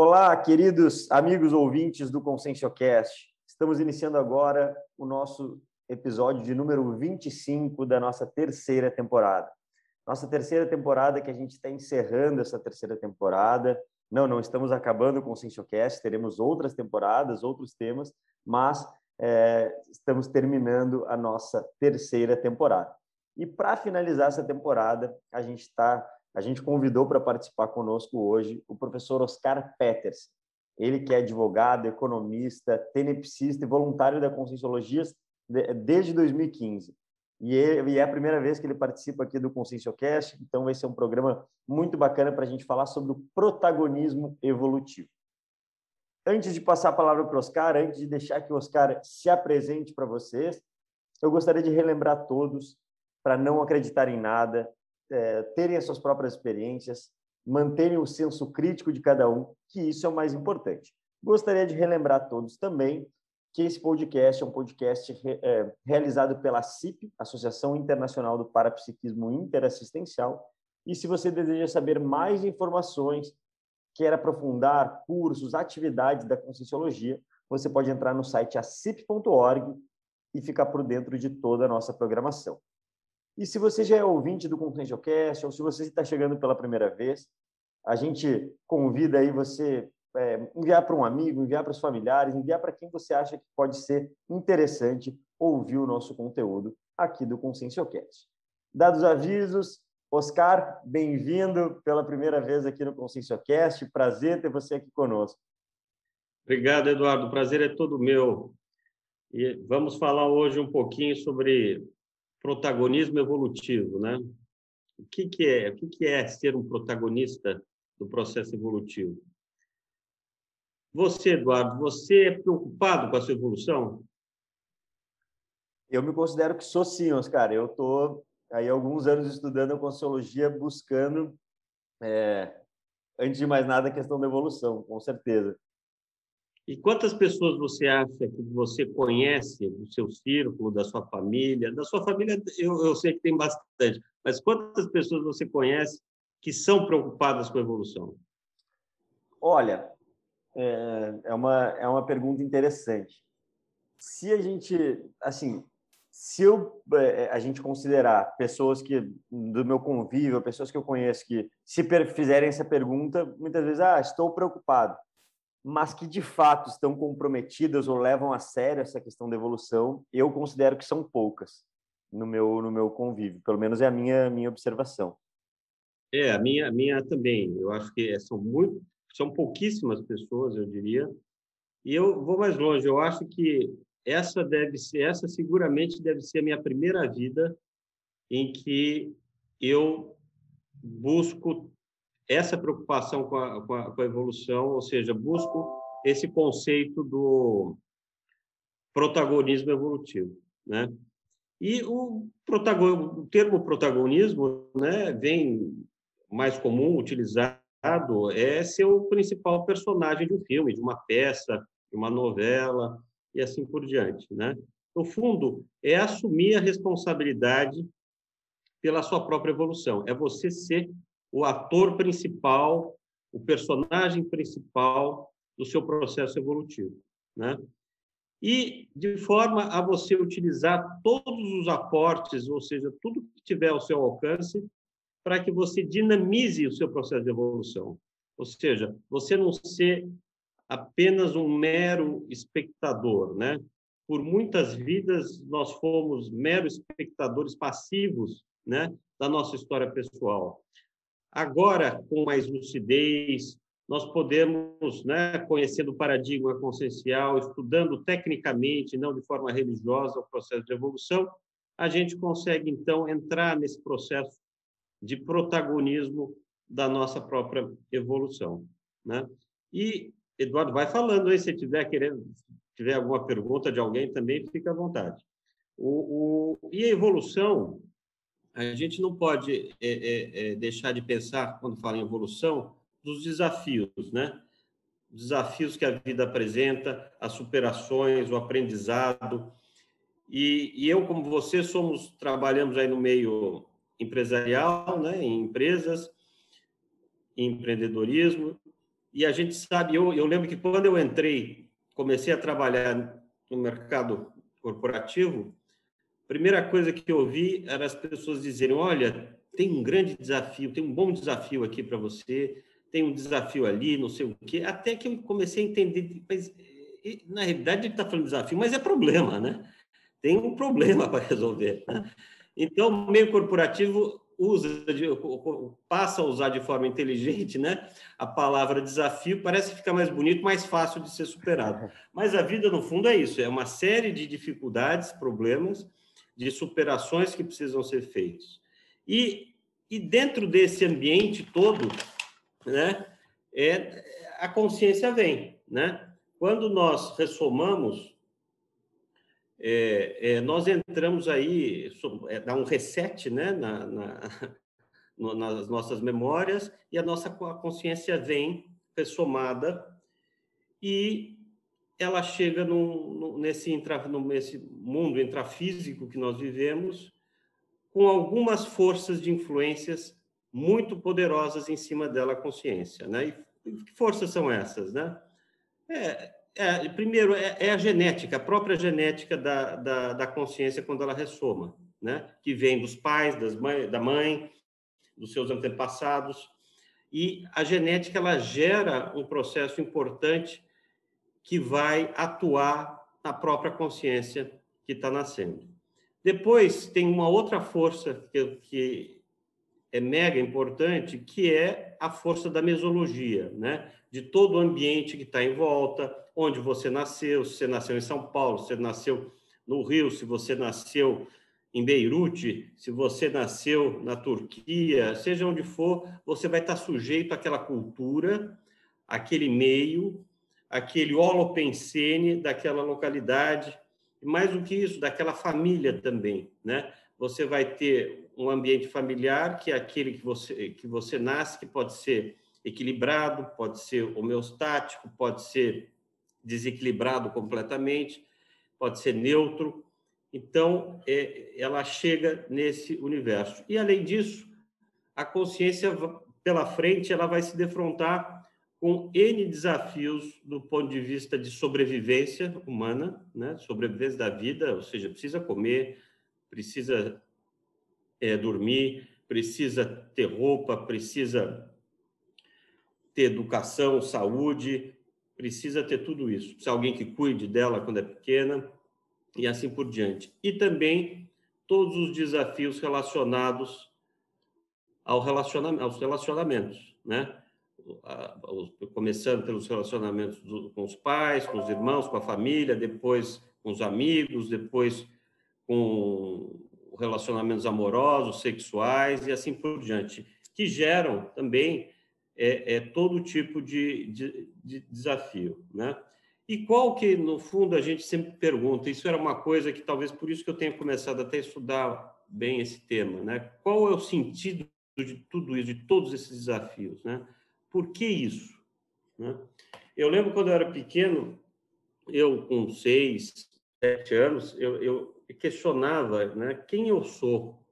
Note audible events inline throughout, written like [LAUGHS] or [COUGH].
Olá, queridos amigos ouvintes do ConsciencioCast. Estamos iniciando agora o nosso episódio de número 25 da nossa terceira temporada. Nossa terceira temporada que a gente está encerrando essa terceira temporada. Não, não estamos acabando com o ConsciencioCast, teremos outras temporadas, outros temas, mas é, estamos terminando a nossa terceira temporada. E para finalizar essa temporada, a gente está a gente convidou para participar conosco hoje o professor Oscar Peters. Ele que é advogado, economista, tenepsista e voluntário da Conscienciologia desde 2015. E é a primeira vez que ele participa aqui do Conscienciocast, então vai ser um programa muito bacana para a gente falar sobre o protagonismo evolutivo. Antes de passar a palavra para o Oscar, antes de deixar que o Oscar se apresente para vocês, eu gostaria de relembrar todos para não acreditar em nada, é, terem as suas próprias experiências, manterem o senso crítico de cada um, que isso é o mais importante. Gostaria de relembrar a todos também que esse podcast é um podcast é, realizado pela CIP, Associação Internacional do Parapsiquismo Interassistencial, e se você deseja saber mais informações, quer aprofundar cursos, atividades da Conscienciologia, você pode entrar no site acip.org e ficar por dentro de toda a nossa programação. E se você já é ouvinte do ConsciencioCast ou se você está chegando pela primeira vez, a gente convida aí você é, enviar para um amigo, enviar para os familiares, enviar para quem você acha que pode ser interessante ouvir o nosso conteúdo aqui do ConsciencioCast. Dados avisos, Oscar, bem-vindo pela primeira vez aqui no ConsciencioCast. Prazer ter você aqui conosco. Obrigado, Eduardo. O prazer é todo meu. E vamos falar hoje um pouquinho sobre protagonismo evolutivo, né? O que, que é? O que, que é ser um protagonista do processo evolutivo? Você, Eduardo, você é preocupado com a sua evolução? Eu me considero que sou sim, Oscar. Eu estou aí alguns anos estudando a Consciologia, buscando, é, antes de mais nada, a questão da evolução, com certeza. E quantas pessoas você acha que você conhece do seu círculo, da sua família? Da sua família, eu, eu sei que tem bastante, mas quantas pessoas você conhece que são preocupadas com a evolução? Olha, é, é uma, é uma pergunta interessante. Se a gente, assim, se eu, é, a gente considerar pessoas que do meu convívio, pessoas que eu conheço que se fizerem essa pergunta, muitas vezes, ah, estou preocupado mas que de fato estão comprometidas ou levam a sério essa questão da evolução, eu considero que são poucas no meu no meu convívio, pelo menos é a minha minha observação. É, a minha minha também. Eu acho que são muito são pouquíssimas pessoas, eu diria. E eu vou mais longe, eu acho que essa deve ser essa seguramente deve ser a minha primeira vida em que eu busco essa preocupação com a, com a, com a evolução, ou seja, busco esse conceito do protagonismo evolutivo, né? E o, o termo protagonismo, né, vem mais comum utilizado é ser o principal personagem de um filme, de uma peça, de uma novela e assim por diante, né? No fundo, é assumir a responsabilidade pela sua própria evolução. É você ser o ator principal, o personagem principal do seu processo evolutivo, né? E de forma a você utilizar todos os aportes, ou seja, tudo que tiver ao seu alcance, para que você dinamize o seu processo de evolução. Ou seja, você não ser apenas um mero espectador, né? Por muitas vidas nós fomos meros espectadores passivos, né, da nossa história pessoal. Agora, com mais lucidez, nós podemos, né, conhecendo o paradigma consciencial, estudando tecnicamente, não de forma religiosa, o processo de evolução, a gente consegue, então, entrar nesse processo de protagonismo da nossa própria evolução. Né? E, Eduardo, vai falando aí, se tiver querendo, tiver alguma pergunta de alguém também, fica à vontade. O, o, e a evolução, a gente não pode é, é, é, deixar de pensar, quando fala em evolução, dos desafios, né? Desafios que a vida apresenta, as superações, o aprendizado. E, e eu, como você, somos trabalhamos aí no meio empresarial, né? Em empresas, em empreendedorismo. e a gente sabe, eu, eu lembro que quando eu entrei, comecei a trabalhar no mercado corporativo, primeira coisa que eu ouvi era as pessoas dizerem: olha, tem um grande desafio, tem um bom desafio aqui para você, tem um desafio ali, não sei o quê. Até que eu comecei a entender, mas na realidade ele está falando desafio, mas é problema, né? Tem um problema para resolver. Né? Então, o meio corporativo usa, passa a usar de forma inteligente, né? A palavra desafio parece ficar mais bonito, mais fácil de ser superado. Mas a vida, no fundo, é isso: é uma série de dificuldades, problemas, de superações que precisam ser feitos. E, e dentro desse ambiente todo, né? É, a consciência vem, né? Quando nós ressomamos é, é, nós entramos aí, é, dá um reset né, na, na, [LAUGHS] nas nossas memórias e a nossa consciência vem ressomada e ela chega no, no, nesse, intra, no, nesse mundo intrafísico que nós vivemos com algumas forças de influências muito poderosas em cima dela a consciência. Né? E que forças são essas? Né? É, é, primeiro, é, é, a genética, a própria genética da, da, da, consciência quando ela ressoma, né? que vem dos pais, das mãe, da mãe, dos seus antepassados. E a genética ela gera um processo importante que vai atuar na própria consciência que está nascendo. Depois, tem uma outra força que, que é mega importante, que é a força da mesologia, né? de todo o ambiente que está em volta, onde você nasceu, se você nasceu em São Paulo, se você nasceu no Rio, se você nasceu em Beirute, se você nasceu na Turquia, seja onde for, você vai estar sujeito àquela cultura, aquele meio, aquele holopensene daquela localidade, e mais do que isso, daquela família também, né? Você vai ter um ambiente familiar que é aquele que você que você nasce, que pode ser equilibrado, pode ser homeostático, pode ser desequilibrado completamente, pode ser neutro. Então, é, ela chega nesse universo. E, além disso, a consciência, pela frente, ela vai se defrontar com N desafios do ponto de vista de sobrevivência humana, né? sobrevivência da vida, ou seja, precisa comer, precisa é, dormir, precisa ter roupa, precisa ter educação, saúde, precisa ter tudo isso. Precisa alguém que cuide dela quando é pequena e assim por diante. E também todos os desafios relacionados ao relacionamento, aos relacionamentos, né? Começando pelos relacionamentos com os pais, com os irmãos, com a família, depois com os amigos, depois com relacionamentos amorosos, sexuais e assim por diante, que geram também é, é todo tipo de, de, de, desafio, né? E qual que, no fundo, a gente sempre pergunta, isso era uma coisa que talvez por isso que eu tenha começado até a estudar bem esse tema, né? Qual é o sentido de tudo isso, de todos esses desafios, né? Por que isso? Né? Eu lembro quando eu era pequeno, eu com seis, sete anos, eu, eu questionava né, quem eu sou,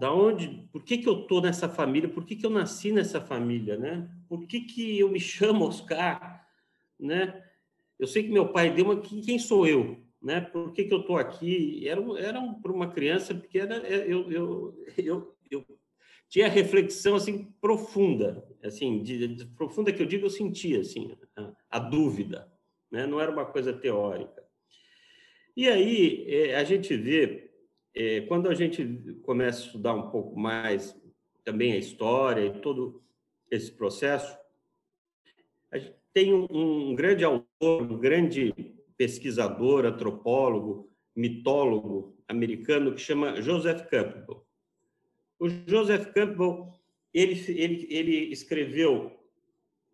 da onde, por que, que eu estou nessa família, por que, que eu nasci nessa família, né? Por que, que eu me chamo Oscar, né? Eu sei que meu pai deu uma, quem sou eu, né? Por que, que eu estou aqui? Era, era para uma criança pequena, é, eu, eu, [LAUGHS] eu, eu tinha reflexão assim profunda, assim, de, de, profunda que eu digo, eu sentia assim a, a dúvida, né? Não era uma coisa teórica. E aí é, a gente vê é, quando a gente começa a estudar um pouco mais também a história e todo esse processo, a gente tem um, um grande autor, um grande pesquisador, antropólogo, mitólogo americano que chama Joseph Campbell. O Joseph Campbell ele, ele, ele escreveu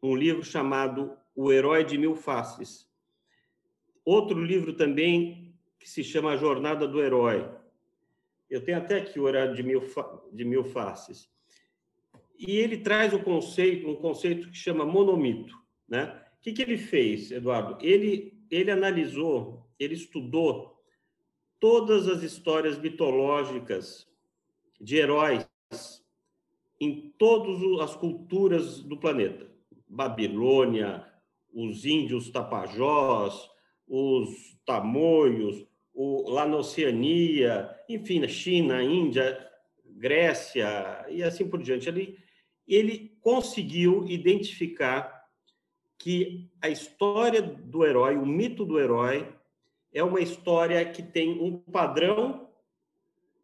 um livro chamado O Herói de Mil Faces. Outro livro também que se chama A Jornada do Herói, eu tenho até aqui o horário de mil, de mil faces. E ele traz o conceito, um conceito que chama monomito. Né? O que, que ele fez, Eduardo? Ele, ele analisou, ele estudou todas as histórias mitológicas de heróis em todas as culturas do planeta. Babilônia, os índios tapajós, os tamoios, o, lá na Oceania, enfim, na China, Índia, Grécia e assim por diante. Ele, ele conseguiu identificar que a história do herói, o mito do herói, é uma história que tem um padrão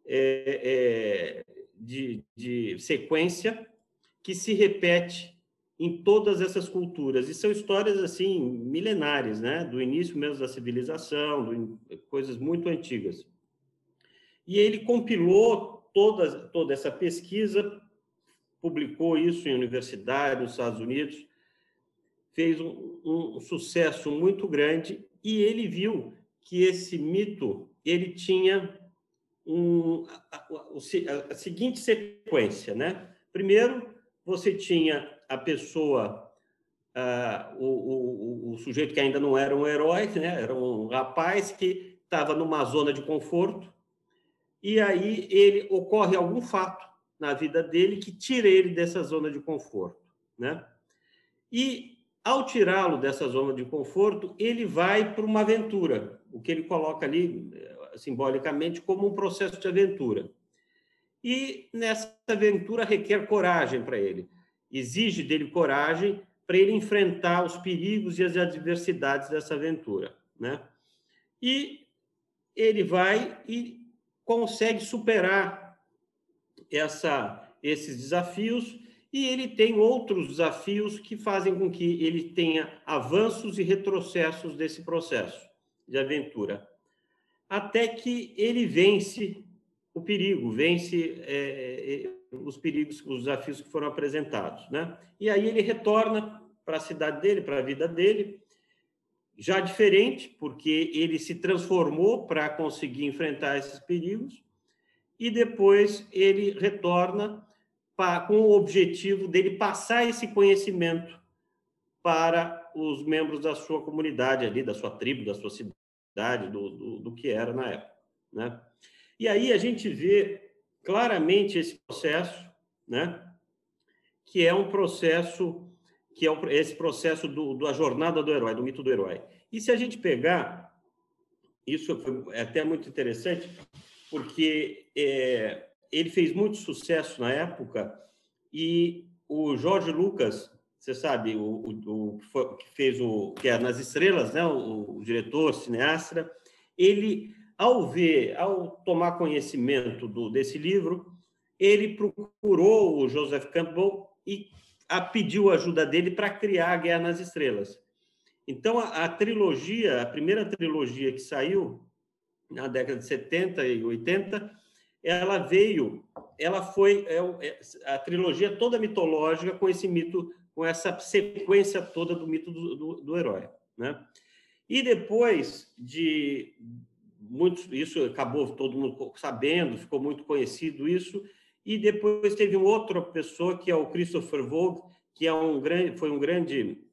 é, é, de, de sequência que se repete em todas essas culturas. E são histórias, assim, milenares, né? Do início mesmo da civilização, do, coisas muito antigas. E ele compilou toda, toda essa pesquisa, publicou isso em universidade nos Estados Unidos, fez um, um sucesso muito grande e ele viu que esse mito ele tinha um, a, a, a, seguinte sequência, né? Primeiro, você tinha a pessoa, uh, o, o, o, sujeito que ainda não era um herói, né? Era um rapaz que estava numa zona de conforto e aí ele ocorre algum fato na vida dele que tira ele dessa zona de conforto, né? E ao tirá-lo dessa zona de conforto, ele vai para uma aventura, o que ele coloca ali simbolicamente como um processo de aventura. E nessa aventura requer coragem para ele, exige dele coragem para ele enfrentar os perigos e as adversidades dessa aventura, né? E ele vai e consegue superar essa, esses desafios e ele tem outros desafios que fazem com que ele tenha avanços e retrocessos desse processo de aventura, até que ele vence o perigo, vence é, é os perigos, os desafios que foram apresentados, né? E aí ele retorna para a cidade dele, para a vida dele, já diferente, porque ele se transformou para conseguir enfrentar esses perigos, e depois ele retorna pra, com o objetivo dele passar esse conhecimento para os membros da sua comunidade ali, da sua tribo, da sua cidade, do, do, do que era na época, né? E aí a gente vê claramente esse processo, né? Que é um processo que é esse processo do, da jornada do herói, do mito do herói. E se a gente pegar, isso é até muito interessante, porque é, ele fez muito sucesso na época e o Jorge Lucas, você sabe, o, o, o que fez o que é nas estrelas, né, o, o diretor, cineasta, ele ao ver, ao tomar conhecimento do, desse livro, ele procurou o Joseph Campbell e a, pediu ajuda dele para criar a Guerra nas Estrelas. Então, a, a, trilogia, a primeira trilogia que saiu na década de 70 e 80, ela veio, ela foi é, é, a trilogia toda mitológica com esse mito, com essa sequência toda do mito do, do, do herói, né? E depois de muitos, isso acabou todo mundo sabendo, ficou muito conhecido isso, e depois teve uma outra pessoa, que é o Christopher Vogue, que é um grande, foi um grande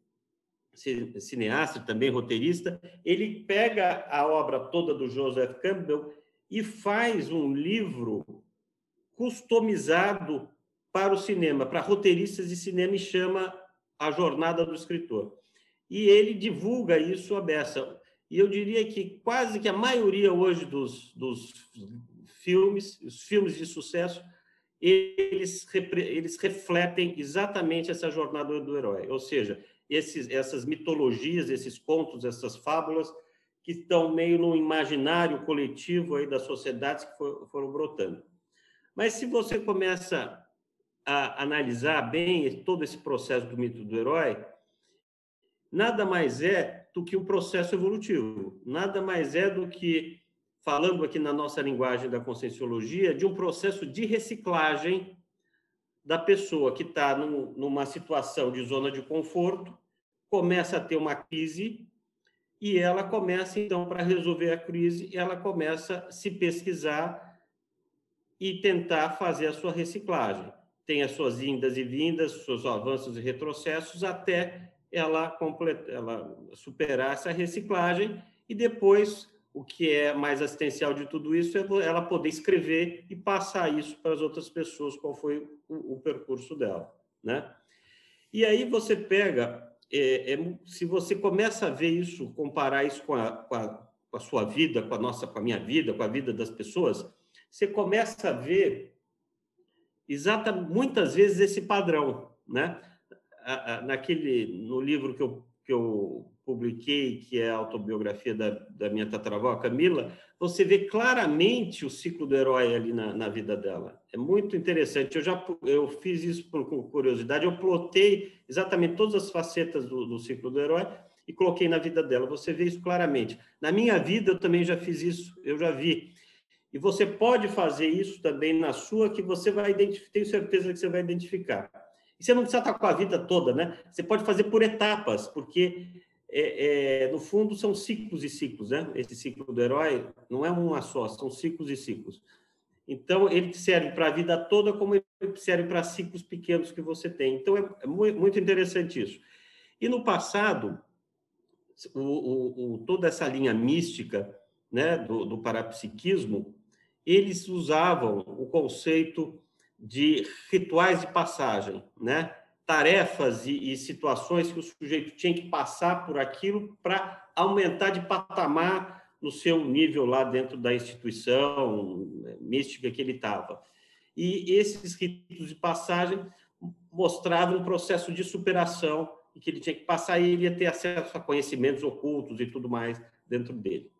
cineasta, também roteirista. Ele pega a obra toda do Joseph Campbell e faz um livro customizado para o cinema, para roteiristas de cinema, e chama A Jornada do Escritor. E ele divulga isso a beça. E eu diria que quase que a maioria hoje dos, dos filmes, os filmes de sucesso, eles, eles refletem exatamente essa jornada do herói, ou seja, esses, essas mitologias, esses contos, essas fábulas que estão meio no imaginário coletivo aí das sociedades que for, foram brotando. Mas se você começa a analisar bem todo esse processo do mito do herói, nada mais é do que um processo evolutivo, nada mais é do que falando aqui na nossa linguagem da conscienciologia, de um processo de reciclagem da pessoa que está num, numa situação de zona de conforto, começa a ter uma crise e ela começa, então, para resolver a crise, ela começa a se pesquisar e tentar fazer a sua reciclagem. Tem as suas indas e vindas, seus avanços e retrocessos, até ela, completa, ela superar essa reciclagem e depois o que é mais assistencial de tudo isso é ela poder escrever e passar isso para as outras pessoas, qual foi o, o percurso dela, né? E aí você pega, é, é, se você começa a ver isso, comparar isso com a, com, a, com a sua vida, com a nossa, com a minha vida, com a vida das pessoas, você começa a ver exata muitas vezes esse padrão, né? Naquele no livro que eu, que eu publiquei, que é a autobiografia da, da minha tataravó, Camila, você vê claramente o ciclo do herói ali na, na vida dela. É muito interessante. Eu já eu fiz isso por curiosidade, eu plotei exatamente todas as facetas do, do ciclo do herói e coloquei na vida dela. Você vê isso claramente. Na minha vida, eu também já fiz isso, eu já vi. E você pode fazer isso também na sua, que você vai identificar, tenho certeza que você vai identificar. E você não precisa estar com a vida toda, né? Você pode fazer por etapas, porque é, é, no fundo são ciclos e ciclos, né? Esse ciclo do herói não é uma só, são ciclos e ciclos. Então, ele serve para a vida toda, como ele serve para ciclos pequenos que você tem. Então, é, muito interessante isso. E no passado, o, o, o, toda essa linha mística né, do, do parapsiquismo, eles usavam o conceito de rituais de passagem, né? tarefas e, e situações que o sujeito tinha que passar por aquilo para aumentar de patamar no seu nível lá dentro da instituição né, mística que ele estava. E esses ritos de passagem mostravam um processo de superação que ele tinha que passar e ele ia ter acesso a conhecimentos ocultos e tudo mais dentro dele.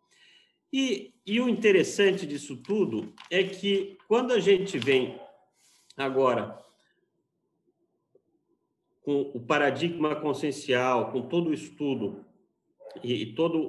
E, e o interessante disso tudo é que quando a gente vem agora com o paradigma consciencial, com todo o estudo e, e todos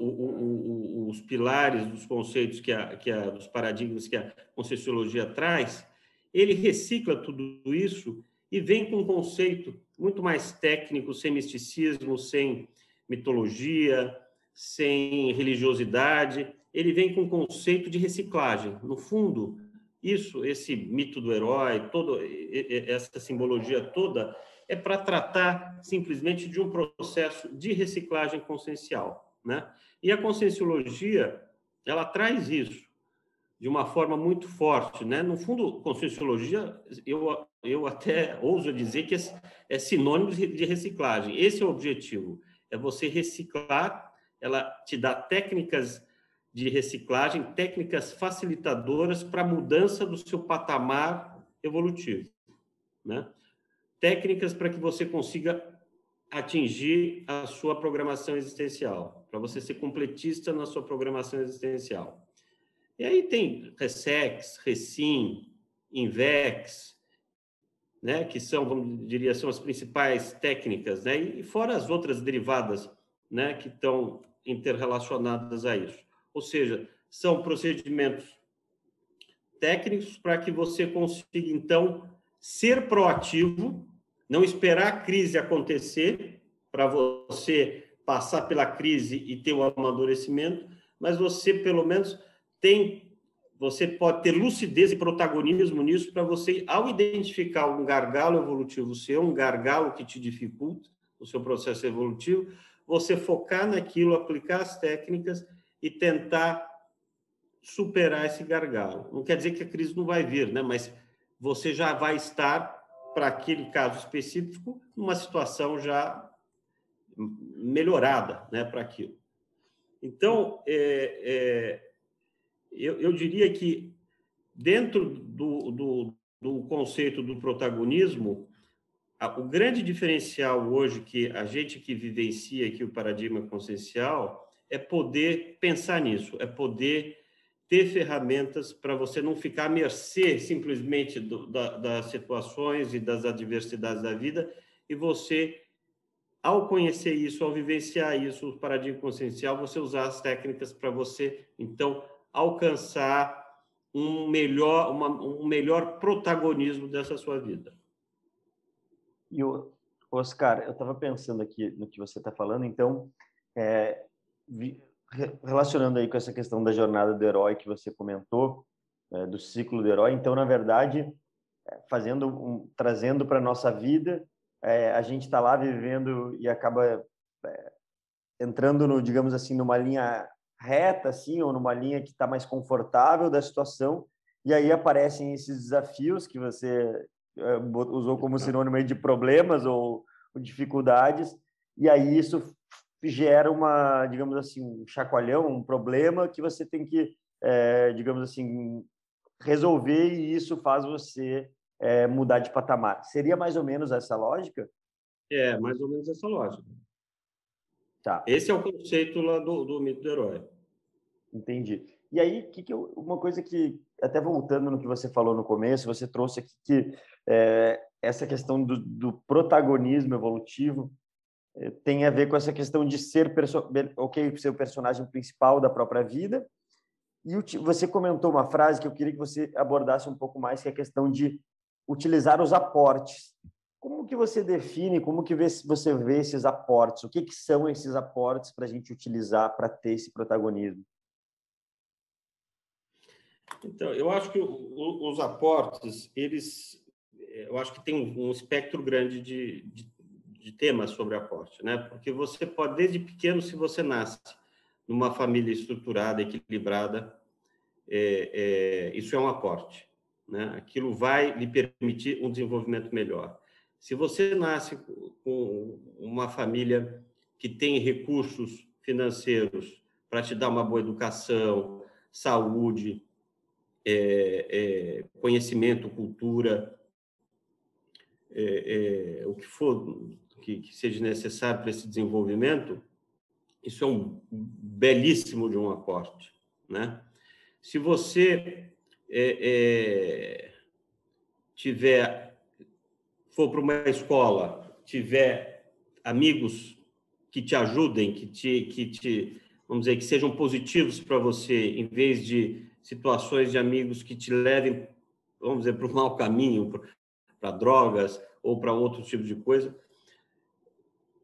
os pilares dos conceitos que a, que a, dos paradigmas que a conscienciologia traz, ele recicla tudo isso e vem com um conceito muito mais técnico, sem misticismo, sem mitologia, sem religiosidade, ele vem com um conceito de reciclagem. No fundo, isso, esse mito do herói, toda essa simbologia toda, é para tratar simplesmente de um processo de reciclagem consciencial, né? E a conscienciologia, ela traz isso de uma forma muito forte, né? No fundo, conscienciologia, eu, eu até ouso dizer que é, é sinônimo de reciclagem. Esse é o objetivo, é você reciclar, ela te dá técnicas de reciclagem, técnicas facilitadoras para a mudança do seu patamar evolutivo, né? Técnicas para que você consiga atingir a sua programação existencial, para você ser completista na sua programação existencial. E aí tem Resex, Recim, Invex, né, que são, vamos diria, são as principais técnicas, né, e fora as outras derivadas, né, que estão interrelacionadas a isso. Ou seja, são procedimentos técnicos para que você consiga, então, ser proativo, não esperar a crise acontecer para você passar pela crise e ter o amadurecimento, mas você, pelo menos, tem você pode ter lucidez e protagonismo nisso para você, ao identificar um gargalo evolutivo seu, um gargalo que te dificulta o seu processo evolutivo, você focar naquilo, aplicar as técnicas e tentar superar esse gargalo. Não quer dizer que a crise não vai vir, né? mas você já vai estar, para aquele caso específico, numa situação já melhorada né, para aquilo. Então, é, é, eu, eu, diria que, dentro do, do, do conceito do protagonismo, o grande diferencial hoje que a gente que vivencia aqui o paradigma consciencial é poder pensar nisso, é poder ter ferramentas para você não ficar à mercê simplesmente do, da, das situações e das adversidades da vida, e você, ao conhecer isso, ao vivenciar isso, o paradigma consciencial, você usar as técnicas para você, então, alcançar um melhor, uma, um melhor protagonismo dessa sua vida. E o Oscar, eu estava pensando aqui no que você está falando, então, é, relacionando aí com essa questão da jornada do herói que você comentou, é, do ciclo do herói, então, na verdade, é, fazendo um, trazendo para nossa vida, é, a gente está lá vivendo e acaba é, entrando no, digamos assim, numa linha reta, assim, ou numa linha que está mais confortável da situação, e aí aparecem esses desafios que você é, usou como sinônimo de problemas ou, dificuldades, e aí isso gera uma, digamos assim, um chacoalhão, um problema que você tem que, é, digamos assim, resolver e isso faz você é, mudar de patamar. Seria mais ou menos essa lógica? É, mais ou menos essa lógica. Tá. Esse é o conceito lá do, do mito do herói. Entendi. E aí, que que eu, uma coisa que, até voltando no que você falou no começo, você trouxe aqui que é, essa questão do, do protagonismo evolutivo tem a ver com essa questão de ser, ok, ser o personagem principal da própria vida. E você comentou uma frase que eu queria que você abordasse um pouco mais, que é a questão de utilizar os aportes. Como que você define, como que você vê esses aportes? O que, que são esses aportes para a gente utilizar para ter esse protagonismo? Então, eu acho que os aportes, eles, eu acho que tem um espectro grande de, de, de temas sobre aporte, né? Porque você pode, desde pequeno, se você nasce numa família estruturada, equilibrada, é, é, isso é um aporte, né? Aquilo vai lhe permitir um desenvolvimento melhor. Se você nasce com uma família que tem recursos financeiros para te dar uma boa educação, saúde, é, é, conhecimento, cultura, é, é, o que for que, que seja necessário para esse desenvolvimento, isso é um belíssimo de um aporte, né? Se você é, é, tiver for para uma escola, tiver amigos que te ajudem, que te, que te vamos dizer que sejam positivos para você, em vez de situações de amigos que te levem, vamos dizer, para o mau caminho, para drogas ou para outro tipo de coisa.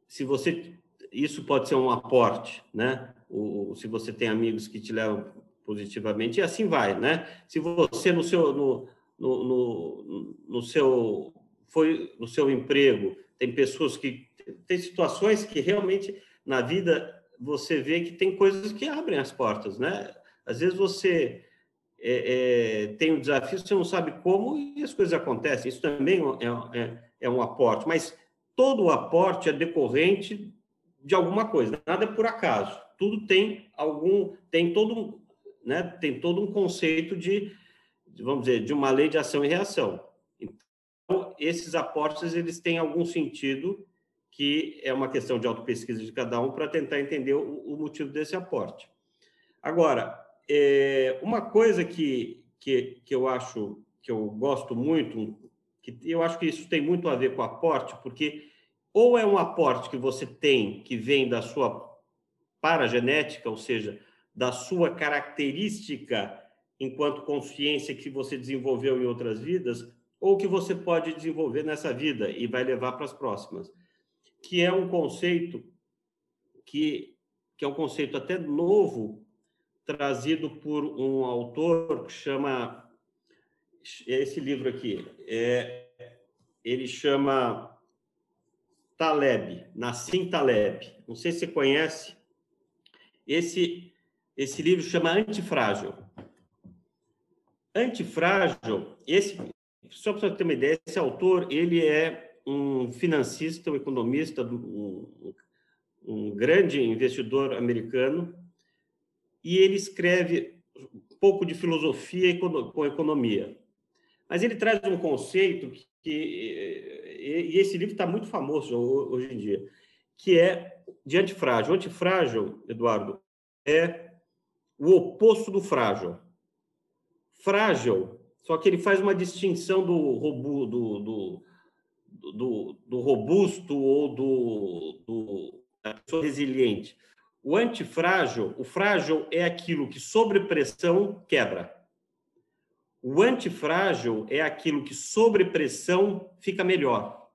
Se você isso pode ser um aporte, né? O, se você tem amigos que te levam positivamente e assim vai, né? Se você no seu no, no, no, no seu foi no seu emprego tem pessoas que tem situações que realmente na vida você vê que tem coisas que abrem as portas, né? Às vezes você é, é, tem um desafio, você não sabe como e as coisas acontecem. Isso também é, é, é um aporte, mas todo o aporte é decorrente de alguma coisa, nada é por acaso. Tudo tem algum, tem todo, né, tem todo um conceito de, vamos dizer, de uma lei de ação e reação. Então, esses aportes eles têm algum sentido que é uma questão de autopesquisa de cada um para tentar entender o, o motivo desse aporte. Agora, é, uma coisa que, que, que eu acho que eu gosto muito, que eu acho que isso tem muito a ver com aporte, porque ou é um aporte que você tem que vem da sua paragenética, ou seja, da sua característica enquanto consciência que você desenvolveu em outras vidas, ou que você pode desenvolver nessa vida e vai levar para as próximas, que é um conceito que, que é um conceito até novo trazido por um autor que chama esse livro aqui é ele chama Taleb, Nassim Taleb. Não sei se você conhece. Esse esse livro chama Antifrágil. Antifrágil, esse só para você ter uma ideia, esse autor ele é um financista, um economista, um, um grande investidor americano e ele escreve um pouco de filosofia com economia. Mas ele traz um conceito que, e esse livro está muito famoso hoje em dia, que é de antifrágil. O antifrágil, Eduardo, é o oposto do frágil. Frágil, só que ele faz uma distinção do, robu, do, do, do, do robusto ou do, do da pessoa resiliente. O antifrágil, o frágil é aquilo que sob pressão quebra. O antifrágil é aquilo que sob pressão fica melhor.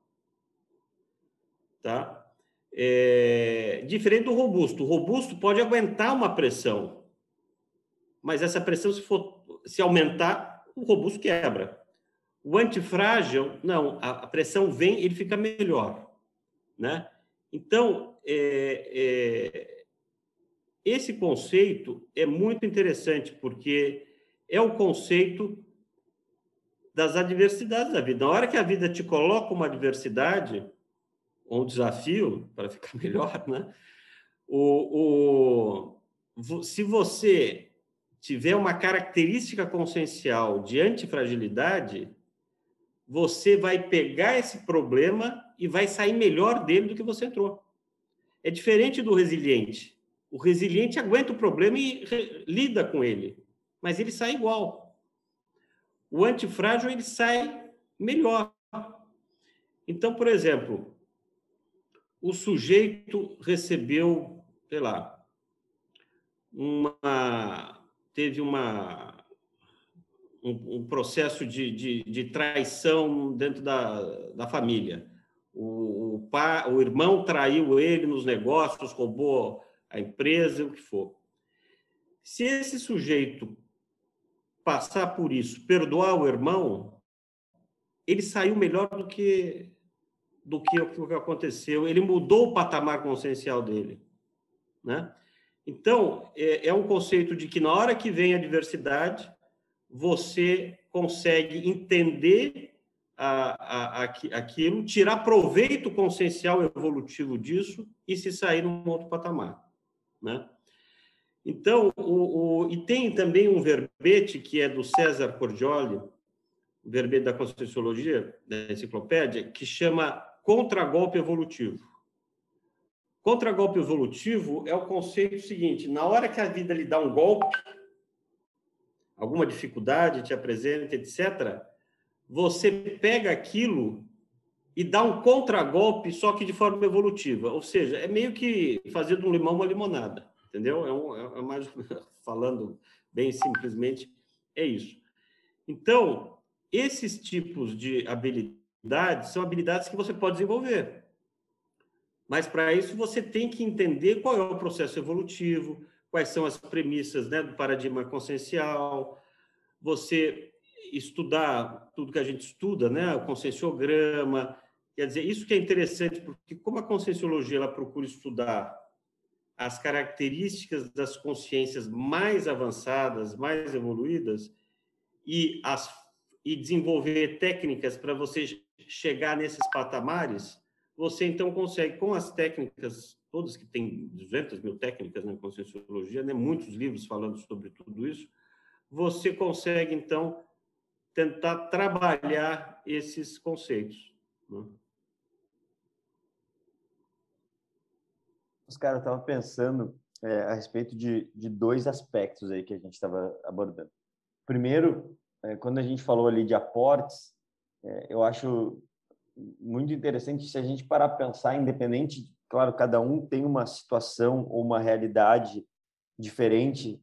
Tá? É, diferente do robusto. O robusto pode aguentar uma pressão, mas essa pressão, se, for, se aumentar, o robusto quebra. O antifrágil, não, a, a pressão vem, ele fica melhor. Né? Então, é, é, esse conceito é muito interessante, porque é o conceito das adversidades da vida. Na hora que a vida te coloca uma adversidade, um desafio [LAUGHS] para ficar melhor, né? O, o, se você tiver uma característica consciencial de antifragilidade, você vai pegar esse problema e vai sair melhor dele do que você entrou. É diferente do resiliente. O resiliente aguenta o problema e lida com ele, mas ele sai igual. O antifrágil ele sai melhor. Então, por exemplo, o sujeito recebeu, sei lá, uma teve uma um, um processo de, de, de, traição dentro da, da família. O, o, pai, o irmão traiu ele nos negócios, roubou a empresa, o que for. Se esse sujeito passar por isso, perdoar o irmão, ele saiu melhor do que do que o que aconteceu. Ele mudou o patamar consciencial dele, né? Então é, é um conceito de que na hora que vem a diversidade, você consegue entender a, a, a, aquilo, tirar proveito consciencial evolutivo disso e se sair num outro patamar, né? Então, o, o, e tem também um verbete que é do César Cordioli, o verbete da Conscienciologia, da enciclopédia, que chama contragolpe evolutivo. Contragolpe evolutivo é o conceito seguinte: na hora que a vida lhe dá um golpe, alguma dificuldade te apresenta, etc., você pega aquilo e dá um contragolpe, só que de forma evolutiva. Ou seja, é meio que fazer de um limão uma limonada, entendeu? É, um, é mais [LAUGHS] falando bem simplesmente, é isso. Então, esses tipos de habilidades são habilidades que você pode desenvolver. Mas para isso você tem que entender qual é o processo evolutivo, quais são as premissas né, do paradigma consciencial, você estudar tudo que a gente estuda, né, o conscienciograma, quer dizer, isso que é interessante, porque como a conscienciologia ela procura estudar as características das consciências mais avançadas, mais evoluídas, e, as, e desenvolver técnicas para você chegar nesses patamares, você então consegue, com as técnicas todas que tem 200 mil técnicas na Conscienciologia, né, muitos livros falando sobre tudo isso, você consegue, então, tentar trabalhar esses conceitos. Né? Oscar, eu estava pensando é, a respeito de, de dois aspectos aí que a gente estava abordando. Primeiro, é, quando a gente falou ali de aportes, é, eu acho muito interessante se a gente parar para pensar, independente Claro, cada um tem uma situação ou uma realidade diferente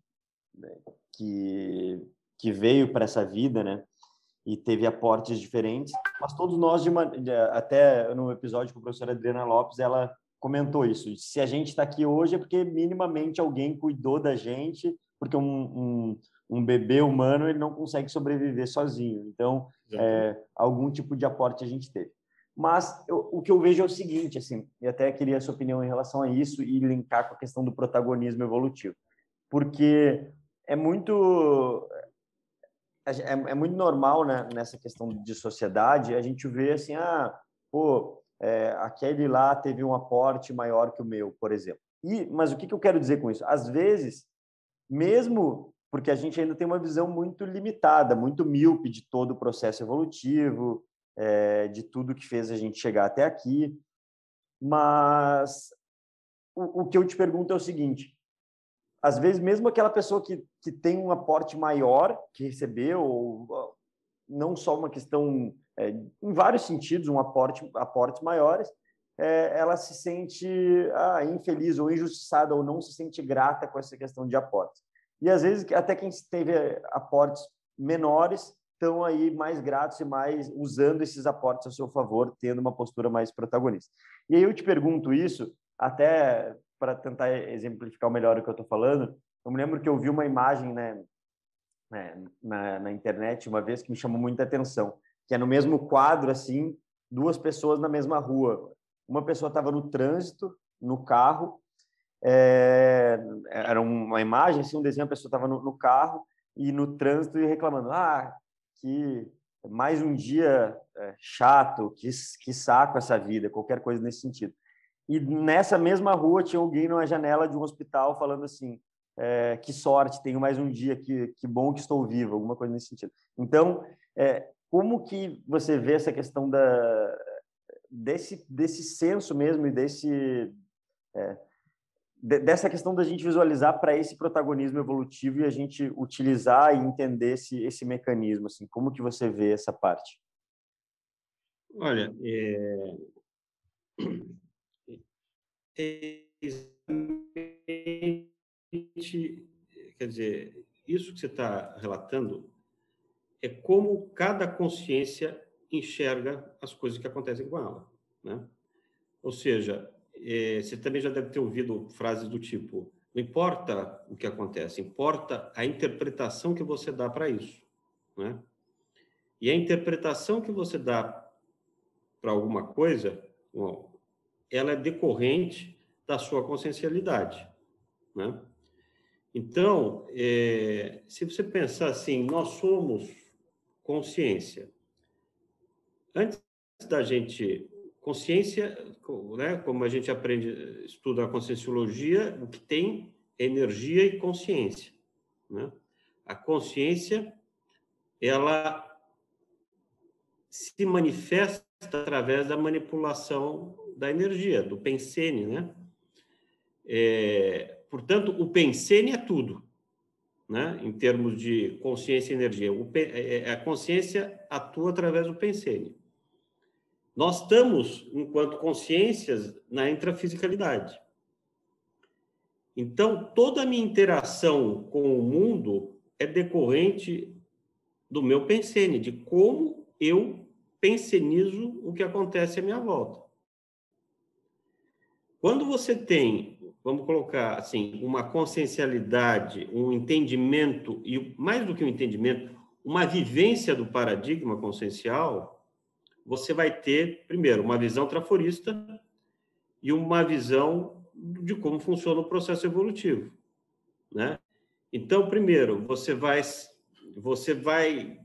né, que, que veio para essa vida, né? E teve aportes diferentes, mas todos nós, de uma, até no episódio com a professora Adriana Lopes, ela comentou isso. Se a gente está aqui hoje é porque minimamente alguém cuidou da gente, porque um, um, um bebê humano ele não consegue sobreviver sozinho. Então, é, algum tipo de aporte a gente teve. Mas eu, o que eu vejo é o seguinte, assim, e até queria a sua opinião em relação a isso e linkar com a questão do protagonismo evolutivo, porque é muito é, é muito normal né, nessa questão de sociedade a gente vê assim, ah, pô, é, aquele lá teve um aporte maior que o meu, por exemplo. E, mas o que, que eu quero dizer com isso? Às vezes, mesmo porque a gente ainda tem uma visão muito limitada, muito míope de todo o processo evolutivo, é, de tudo que fez a gente chegar até aqui. Mas o, o, que eu te pergunto é o seguinte: às vezes, mesmo aquela pessoa que, que tem um aporte maior que recebeu, ou, não só uma questão, é, em vários sentidos, um aporte, aportes maiores, é, ela se sente ah, infeliz ou injustiçada ou não se sente grata com essa questão de aportes. E às vezes, até quem teve aportes menores estão aí mais gratos e mais usando esses aportes a seu favor, tendo uma postura mais protagonista. E aí eu te pergunto isso, até para tentar exemplificar melhor o que eu estou falando. Eu me lembro que eu vi uma imagem né, né, na, na internet uma vez que me chamou muita atenção, que é no mesmo quadro, assim, duas pessoas na mesma rua. Uma pessoa estava no trânsito, no carro, é, era uma imagem, assim, um desenho, a pessoa estava no, no, carro e no trânsito e reclamando, ah, que mais um dia é, chato, que, que saco essa vida, qualquer coisa nesse sentido. E nessa mesma rua tinha alguém numa janela de um hospital falando assim: é, que sorte, tenho mais um dia, que, que bom que estou vivo, alguma coisa nesse sentido. Então, é, como que você vê essa questão da, desse, desse senso mesmo e desse. É, dessa questão da gente visualizar para esse protagonismo evolutivo e a gente utilizar e entender esse, esse mecanismo, assim, como que você vê essa parte? Olha, é, é exatamente, quer dizer, isso que você está relatando é como cada consciência enxerga as coisas que acontecem com ela, né? Ou seja, é, você também já deve ter ouvido frases do tipo: não importa o que acontece, importa a interpretação que você dá para isso, né? E a interpretação que você dá para alguma coisa, bom, ela é decorrente da sua consciencialidade, né? Então, é, se você pensar assim, nós somos consciência. Antes da gente consciência, né, como a gente aprende, estuda a conscienciologia, o que tem energia e consciência. Né? A consciência, ela se manifesta através da manipulação da energia, do pensene, né? É, portanto, o pensene é tudo, né? Em termos de consciência e energia. O, é, é, a consciência atua através do pensene. Nós estamos, enquanto consciências, na intrafisicalidade. Então, toda a minha interação com o mundo é decorrente do meu pensene, de como eu pensenizo o que acontece à minha volta. Quando você tem, vamos colocar assim, uma consciencialidade, um entendimento, e mais do que um entendimento, uma vivência do paradigma consciencial, você vai ter, primeiro, uma visão traforista e uma visão de como funciona o processo evolutivo, né? Então, primeiro, você vai você vai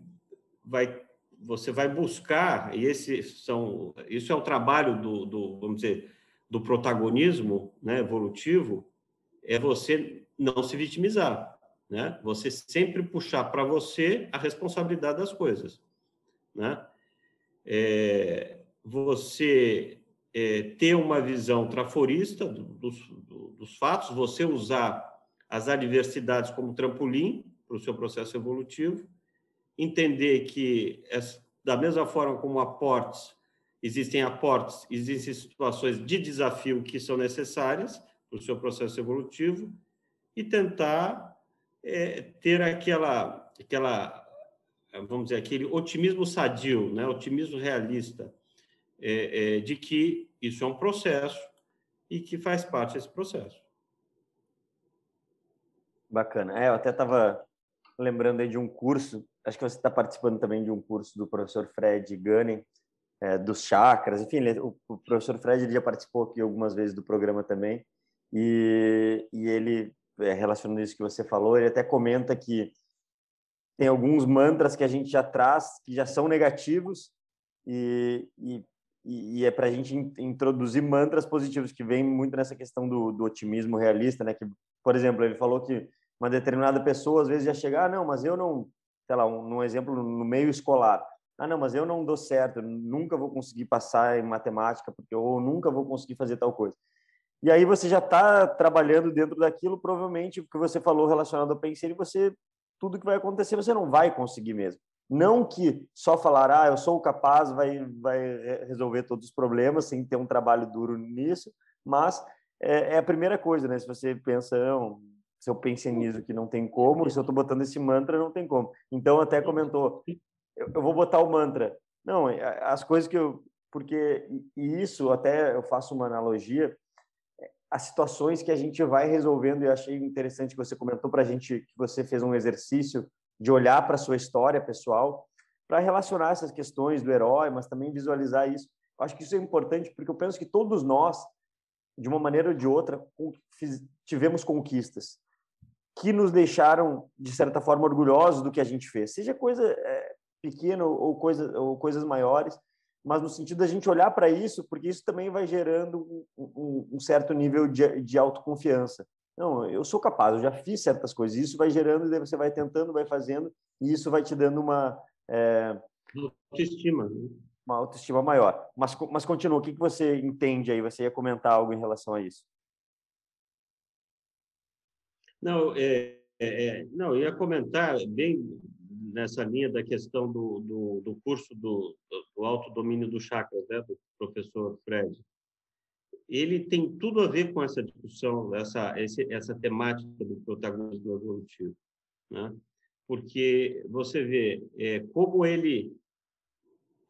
vai você vai buscar e esse são isso é o trabalho do, do vamos dizer do protagonismo, né, evolutivo, é você não se vitimizar, né? Você sempre puxar para você a responsabilidade das coisas, né? é, você é, ter uma visão traforista dos, dos fatos, você usar as adversidades como trampolim para o seu processo evolutivo, entender que, da mesma forma como aportes, existem aportes, existem situações de desafio que são necessárias para o seu processo evolutivo e tentar é, ter aquela, aquela vamos dizer, aquele otimismo sadio, né, otimismo realista, é, é, de que isso é um processo e que faz parte desse processo. Bacana. É, eu até estava lembrando aí de um curso, acho que você está participando também de um curso do professor Fred Gunning, é, dos chakras, enfim, ele, o, o, professor Fred ele já participou aqui algumas vezes do programa também, e, e ele, é, relacionando isso que você falou, ele até comenta que tem alguns mantras que a gente já traz que já são negativos e, e, e é para a gente introduzir mantras positivos que vem muito nessa questão do, do, otimismo realista, né? Que, por exemplo, ele falou que uma determinada pessoa às vezes já chega, ah, não, mas eu não, sei lá, um, um exemplo no meio escolar, ah, não, mas eu não dou certo, nunca vou conseguir passar em matemática porque ou nunca vou conseguir fazer tal coisa. E aí você já está trabalhando dentro daquilo, provavelmente o que você falou relacionado ao pensamento, você tudo que vai acontecer você não vai conseguir mesmo. Não que só falar, ah, eu sou capaz, vai, vai resolver todos os problemas sem ter um trabalho duro nisso, mas é, é a primeira coisa, né? Se você pensa, não, se eu penso nisso que não tem como, se eu estou botando esse mantra, não tem como. Então, até comentou, eu, eu vou botar o mantra. Não, é, as coisas que eu... Porque e isso, até eu faço uma analogia, as situações que a gente vai resolvendo. E eu achei interessante que você comentou para a gente que você fez um exercício de olhar para a sua história pessoal, para relacionar essas questões do herói, mas também visualizar isso. Eu acho que isso é importante porque eu penso que todos nós, de uma maneira ou de outra, tivemos conquistas que nos deixaram, de certa forma, orgulhosos do que a gente fez. Seja coisa é, pequeno ou, coisa, ou coisas maiores, mas no sentido da gente olhar para isso, porque isso também vai gerando um, um, um certo nível de, de autoconfiança. Não, eu sou capaz, eu já fiz certas coisas. Isso vai gerando, e daí você vai tentando, vai fazendo, e isso vai te dando uma. É... Autoestima. Né? Uma autoestima maior. Mas, mas continua, o que, que você entende aí? Você ia comentar algo em relação a isso? Não, é, é, é não, eu ia comentar bem nessa linha da questão do, do, do curso do, do autodomínio do chakras, né, do professor Fred ele tem tudo a ver com essa discussão, essa, esse, essa temática do protagonismo evolutivo. Né? Porque você vê é, como ele,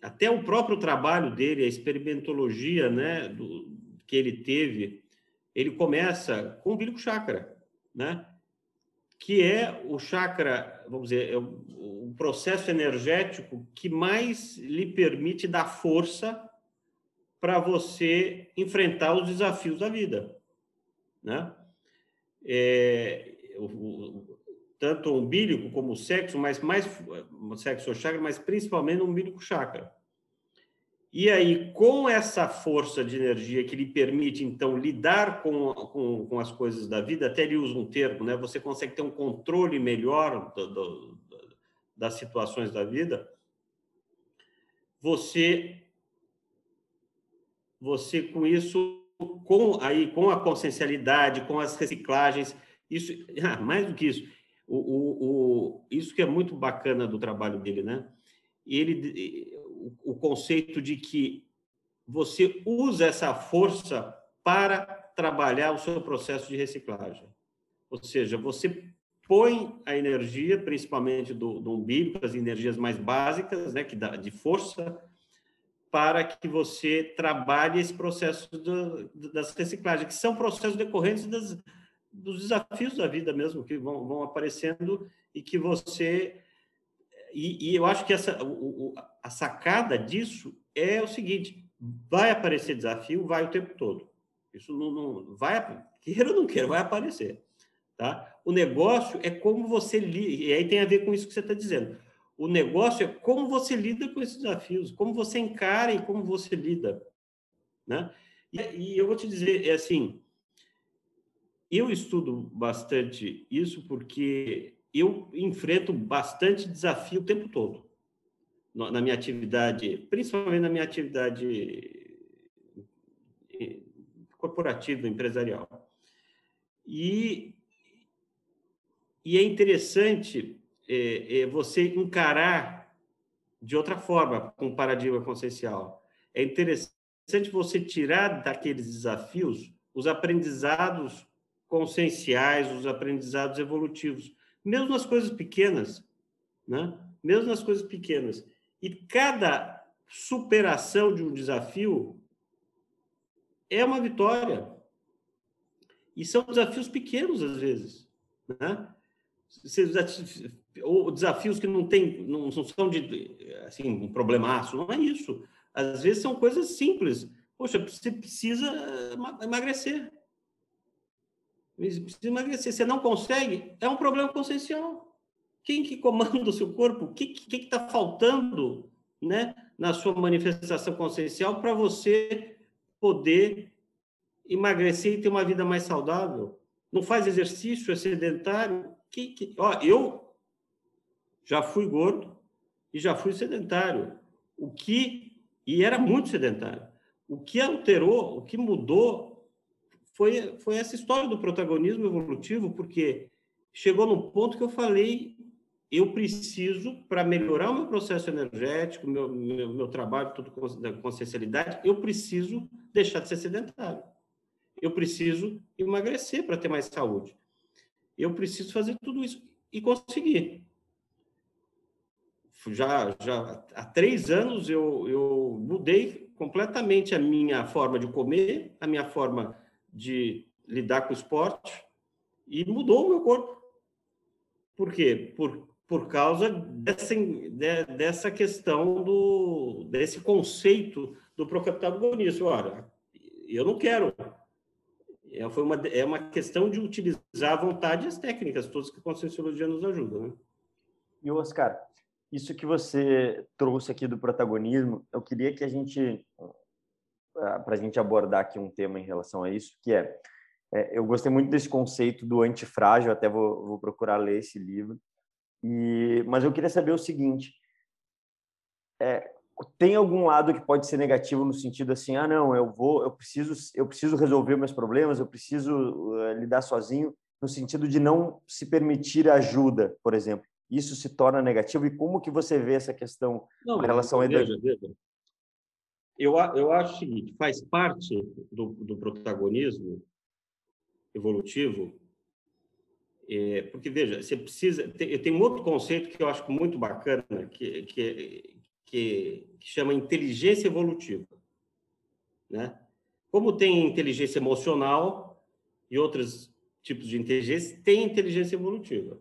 até o próprio trabalho dele, a experimentologia né, do, que ele teve, ele começa com o umbilico chakra, né? que é o chakra, vamos dizer, é o, processo energético que mais lhe permite dar força para você enfrentar os desafios da vida, né? É, o, o, tanto o umbilico como o sexo, mas mais o sexo chakra, mas principalmente o umbilico chakra. E aí, com essa força de energia que lhe permite, então, lidar com, com, com as coisas da vida, até ele usa um termo, né? Você consegue ter um controle melhor do, do, das situações da vida. Você você com isso, com aí com a consciencialidade, com as reciclagens, isso, [LAUGHS] ah, mais do que isso, o, o, o, isso que é muito bacana do trabalho dele, né? Ele, o, conceito de que você usa essa força para trabalhar o seu processo de reciclagem. Ou seja, você põe a energia, principalmente do, do umbigo, as energias mais básicas, né, que dá de força, para que você trabalhe esse processo do, das reciclagens, que são processos decorrentes das, dos desafios da vida mesmo, que vão, vão aparecendo e que você... E, e eu acho que essa, o, a sacada disso é o seguinte, vai aparecer desafio, vai o tempo todo. Isso não, não vai, queira ou não queira, vai aparecer. Tá? O negócio é como você... E aí tem a ver com isso que você está dizendo o negócio é como você lida com esses desafios, como você encara e como você lida, né? E, e eu vou te dizer, é assim, eu estudo bastante isso porque eu enfrento bastante desafio o tempo todo na minha atividade, principalmente na minha atividade eh, corporativa, empresarial. E, e é interessante é, é você encarar de outra forma com o paradigma consciencial. É interessante você tirar daqueles desafios os aprendizados conscienciais, os aprendizados evolutivos, mesmo nas coisas pequenas, né? Mesmo nas coisas pequenas. E cada superação de um desafio é uma vitória. E são desafios pequenos às vezes, né? ou desafios que não tem, não, são de assim um problemaço, não é isso. Às vezes são coisas simples. Poxa, você precisa emagrecer. Precisa emagrecer. Você não consegue, é um problema consciencial. Quem que comanda [LAUGHS] o seu corpo? O que que está faltando, né, na sua manifestação consciencial para você poder emagrecer e ter uma vida mais saudável? Não faz exercício, é sedentário? Que, que, ó, eu já fui gordo e já fui sedentário. O que e era muito sedentário. O que alterou, o que mudou foi foi essa história do protagonismo evolutivo, porque chegou num ponto que eu falei, eu preciso para melhorar o meu processo energético, meu meu, meu trabalho tudo da consciencialidade, eu preciso deixar de ser sedentário. Eu preciso emagrecer para ter mais saúde eu preciso fazer tudo isso e conseguir. Já, já há três anos eu, eu mudei completamente a minha forma de comer, a minha forma de lidar com o esporte e mudou o meu corpo. Por quê? Por, por causa dessa, de, dessa questão do desse conceito do protagonismo. Olha, eu não quero é, foi uma, é uma questão de utilizar à vontade as técnicas, todas que a Conscienciologia nos ajuda. Né? E, Oscar, isso que você trouxe aqui do protagonismo, eu queria que a gente, para a gente abordar aqui um tema em relação a isso, que é, é eu gostei muito desse conceito do antifrágil, até vou, vou procurar ler esse livro, e, mas eu queria saber o seguinte, é, tem algum lado que pode ser negativo no sentido assim, ah não, eu vou, eu preciso, eu preciso resolver meus problemas, eu preciso uh, lidar sozinho, no sentido de não se permitir ajuda, por exemplo isso se torna negativo? E como que você vê essa questão Não, em relação a... Veja. Eu, eu acho o seguinte, faz parte do, do protagonismo evolutivo, é, porque, veja, você precisa... Tem, tem um outro conceito que eu acho muito bacana, que, que, que, que chama inteligência evolutiva. Né? Como tem inteligência emocional e outros tipos de inteligência, tem inteligência evolutiva.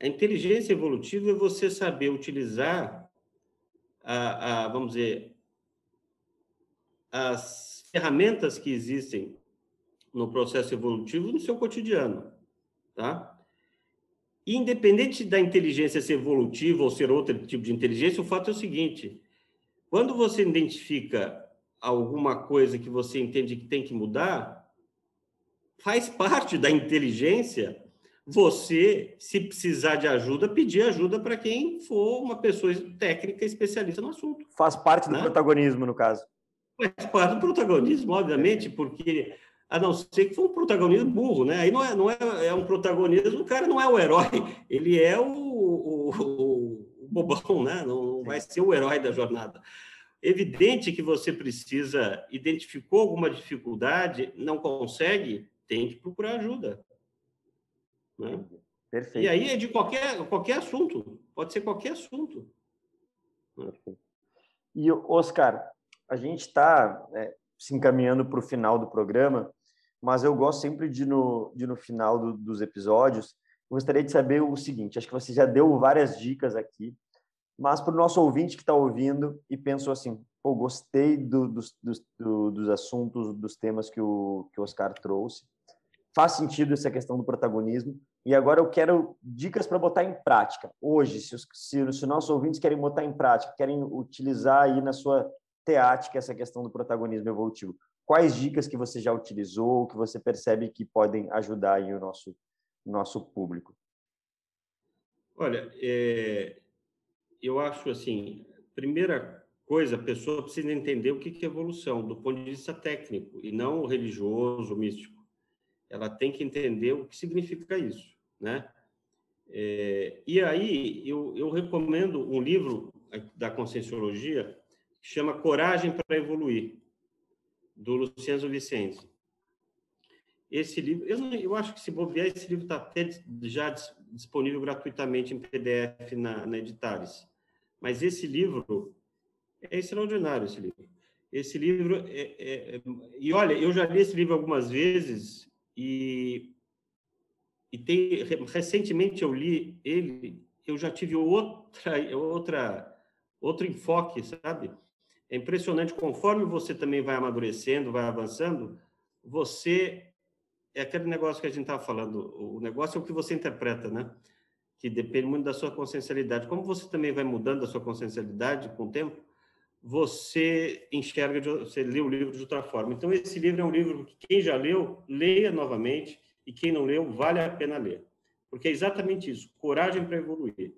A inteligência evolutiva é você saber utilizar, a, a, vamos dizer, as ferramentas que existem no processo evolutivo no seu cotidiano, tá? Independente da inteligência ser evolutiva ou ser outro tipo de inteligência, o fato é o seguinte: quando você identifica alguma coisa que você entende que tem que mudar, faz parte da inteligência você, se precisar de ajuda, pedir ajuda para quem for uma pessoa técnica especialista no assunto. Faz parte do né? protagonismo, no caso. Faz parte do protagonismo, obviamente, porque a não ser que for um protagonismo burro, né? Aí não é, não é, é um protagonismo, o cara não é o herói, ele é o, o, o bobão, né? Não vai ser o herói da jornada. Evidente que você precisa, identificou alguma dificuldade, não consegue, tem que procurar ajuda. Né? Perfeito. E aí é de qualquer, qualquer assunto, pode ser qualquer assunto. Perfeito. E, Oscar, a gente está é, se encaminhando para o final do programa, mas eu gosto sempre de, no, de no final do, dos episódios, gostaria de saber o seguinte, acho que você já deu várias dicas aqui, mas para o nosso ouvinte que está ouvindo e pensou assim, pô, gostei do, dos, dos, do, dos assuntos, dos temas que o, que o Oscar trouxe, faz sentido essa questão do protagonismo. E agora eu quero dicas para botar em prática. Hoje, se os, se, se nossos ouvintes querem botar em prática, querem utilizar aí na sua teática essa questão do protagonismo evolutivo, quais dicas que você já utilizou, que você percebe que podem ajudar o nosso, nosso público? Olha, é, eu acho assim, primeira coisa, a pessoa precisa entender o que é evolução do ponto de vista técnico e não religioso, místico ela tem que entender o que significa isso, né? É, e aí eu, eu recomendo um livro da Conscienciologia chama Coragem para Evoluir, do Luciano Vicente. Esse livro, eu, eu acho que se bobear, esse livro está até já disponível gratuitamente em PDF na, na Editares. Mas esse livro é extraordinário, esse livro. Esse livro, é, é, é, e olha, eu já li esse livro algumas vezes e, e tem, recentemente eu li ele, eu já tive outra, outra, outro enfoque, sabe? É impressionante, conforme você também vai amadurecendo, vai avançando, você. É aquele negócio que a gente estava falando, o negócio é o que você interpreta, né? Que depende muito da sua consciencialidade. Como você também vai mudando a sua consciencialidade com o tempo, você enxerga, você lê o livro de outra forma. Então, esse livro é um livro que quem já leu, leia novamente, e quem não leu, vale a pena ler. Porque é exatamente isso, coragem para evoluir.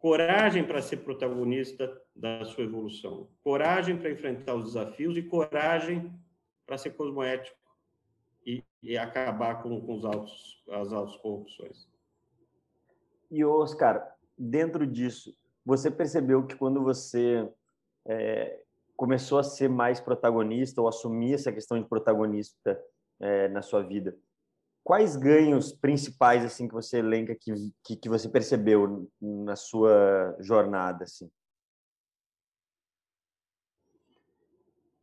Coragem para ser protagonista da sua evolução. Coragem para enfrentar os desafios e coragem para ser cosmoético e, e acabar com, com os autos, as corrupções. E, Oscar, dentro disso, você percebeu que quando você é, começou a ser mais protagonista ou assumir essa questão de protagonista é, na sua vida, quais ganhos principais assim que você elenca que, que, que você percebeu na sua jornada assim?